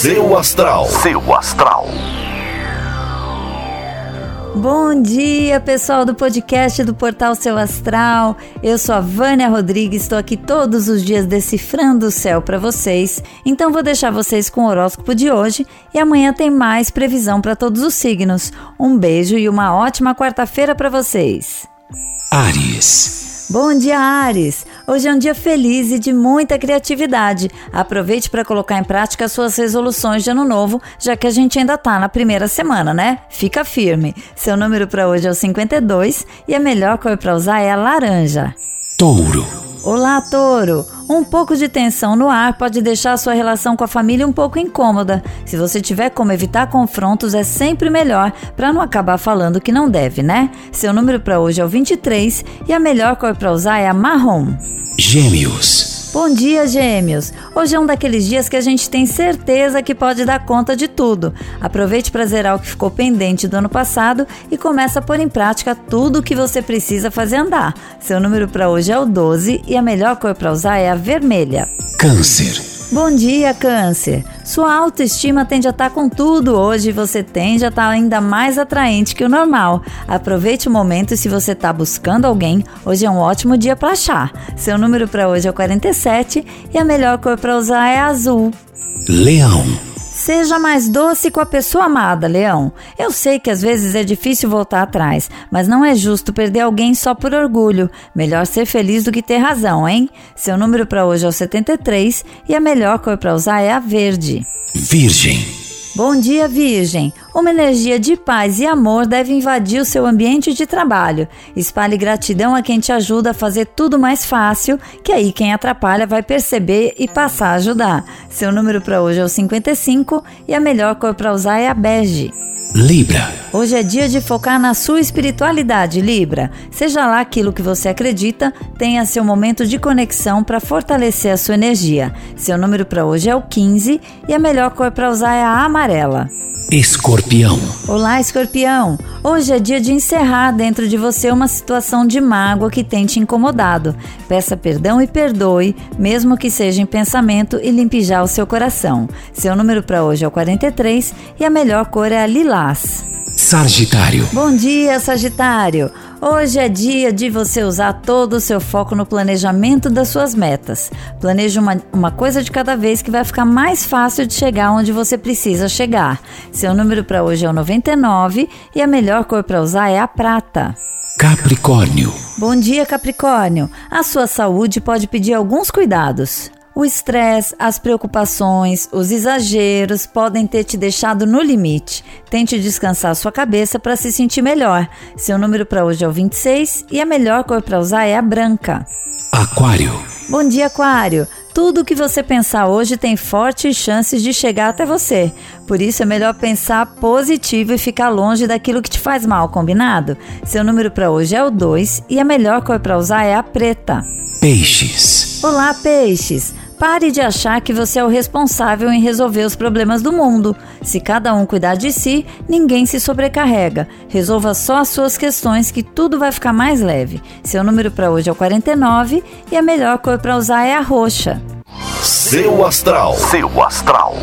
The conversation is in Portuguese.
Seu astral. Seu astral. Bom dia, pessoal do podcast do Portal Seu Astral. Eu sou a Vânia Rodrigues, estou aqui todos os dias decifrando o céu para vocês. Então vou deixar vocês com o horóscopo de hoje e amanhã tem mais previsão para todos os signos. Um beijo e uma ótima quarta-feira para vocês. Ares. Bom dia, Ares! Hoje é um dia feliz e de muita criatividade. Aproveite para colocar em prática suas resoluções de ano novo, já que a gente ainda está na primeira semana, né? Fica firme. Seu número para hoje é o 52 e a melhor cor para usar é a laranja. Touro. Olá, Touro! Um pouco de tensão no ar pode deixar sua relação com a família um pouco incômoda. Se você tiver como evitar confrontos, é sempre melhor para não acabar falando que não deve, né? Seu número para hoje é o 23 e a melhor cor para usar é a marrom. Gêmeos. Bom dia, gêmeos! Hoje é um daqueles dias que a gente tem certeza que pode dar conta de tudo. Aproveite para zerar o que ficou pendente do ano passado e comece a pôr em prática tudo o que você precisa fazer andar. Seu número para hoje é o 12 e a melhor cor para usar é a vermelha. Câncer. Bom dia, Câncer! Sua autoestima tende a estar com tudo hoje você tende a estar ainda mais atraente que o normal. Aproveite o momento e se você está buscando alguém, hoje é um ótimo dia para achar. Seu número para hoje é o 47 e a melhor cor para usar é azul. Leão. Seja mais doce com a pessoa amada, Leão. Eu sei que às vezes é difícil voltar atrás, mas não é justo perder alguém só por orgulho. Melhor ser feliz do que ter razão, hein? Seu número para hoje é o 73 e a melhor cor para usar é a verde. Virgem. Bom dia, Virgem! Uma energia de paz e amor deve invadir o seu ambiente de trabalho. Espalhe gratidão a quem te ajuda a fazer tudo mais fácil, que aí quem atrapalha vai perceber e passar a ajudar. Seu número para hoje é o 55 e a melhor cor para usar é a bege. Libra. Hoje é dia de focar na sua espiritualidade, Libra. Seja lá aquilo que você acredita, tenha seu momento de conexão para fortalecer a sua energia. Seu número para hoje é o 15 e a melhor cor para usar é a amarela. Escorpião. Olá, escorpião! Hoje é dia de encerrar dentro de você uma situação de mágoa que tem te incomodado. Peça perdão e perdoe, mesmo que seja em pensamento, e limpe já o seu coração. Seu número para hoje é o 43 e a melhor cor é a lilás. Sagitário. Bom dia, Sagitário! Hoje é dia de você usar todo o seu foco no planejamento das suas metas. Planeje uma, uma coisa de cada vez que vai ficar mais fácil de chegar onde você precisa chegar. Seu número para hoje é o 99 e a melhor cor para usar é a prata. Capricórnio. Bom dia, Capricórnio! A sua saúde pode pedir alguns cuidados. O estresse, as preocupações, os exageros podem ter te deixado no limite. Tente descansar sua cabeça para se sentir melhor. Seu número para hoje é o 26 e a melhor cor para usar é a branca. Aquário. Bom dia, Aquário! Tudo o que você pensar hoje tem fortes chances de chegar até você. Por isso é melhor pensar positivo e ficar longe daquilo que te faz mal, combinado? Seu número para hoje é o 2 e a melhor cor para usar é a preta. Peixes. Olá, peixes! Pare de achar que você é o responsável em resolver os problemas do mundo. Se cada um cuidar de si, ninguém se sobrecarrega. Resolva só as suas questões que tudo vai ficar mais leve. Seu número para hoje é o 49 e a melhor cor para usar é a roxa. Seu astral. Seu astral.